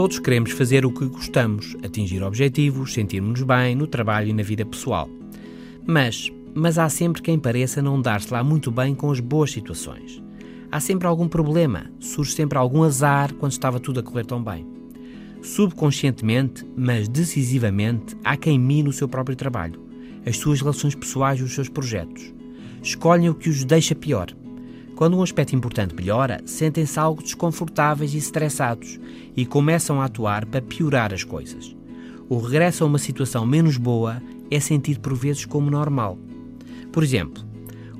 Todos queremos fazer o que gostamos, atingir objetivos, sentirmos-nos bem no trabalho e na vida pessoal. Mas, mas há sempre quem pareça não dar-se lá muito bem com as boas situações. Há sempre algum problema, surge sempre algum azar quando estava tudo a correr tão bem. Subconscientemente, mas decisivamente, há quem mine o seu próprio trabalho, as suas relações pessoais e os seus projetos. Escolhem o que os deixa pior quando um aspecto importante melhora, sentem-se algo desconfortáveis e estressados e começam a atuar para piorar as coisas. O regresso a uma situação menos boa é sentido por vezes como normal. Por exemplo,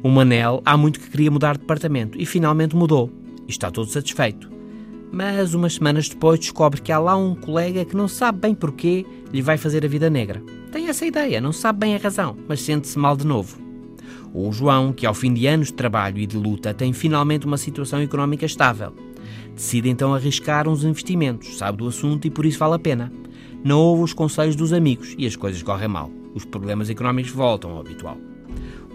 o Manel há muito que queria mudar de departamento e finalmente mudou e está todo satisfeito. Mas umas semanas depois descobre que há lá um colega que não sabe bem porquê lhe vai fazer a vida negra. Tem essa ideia, não sabe bem a razão, mas sente-se mal de novo. O João, que ao fim de anos de trabalho e de luta tem finalmente uma situação económica estável. Decide então arriscar uns investimentos, sabe do assunto e por isso vale a pena. Não ouve os conselhos dos amigos e as coisas correm mal. Os problemas económicos voltam ao habitual.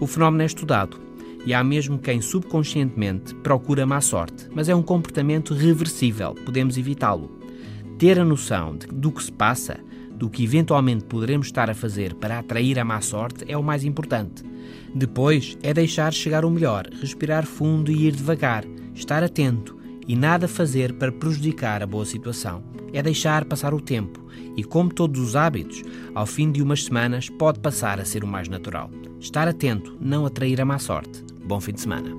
O fenómeno é estudado e há mesmo quem subconscientemente procura má sorte, mas é um comportamento reversível, podemos evitá-lo. Ter a noção de, do que se passa, do que eventualmente poderemos estar a fazer para atrair a má sorte é o mais importante. Depois é deixar chegar o melhor, respirar fundo e ir devagar, estar atento e nada fazer para prejudicar a boa situação. É deixar passar o tempo e, como todos os hábitos, ao fim de umas semanas pode passar a ser o mais natural. Estar atento, não atrair a má sorte. Bom fim de semana.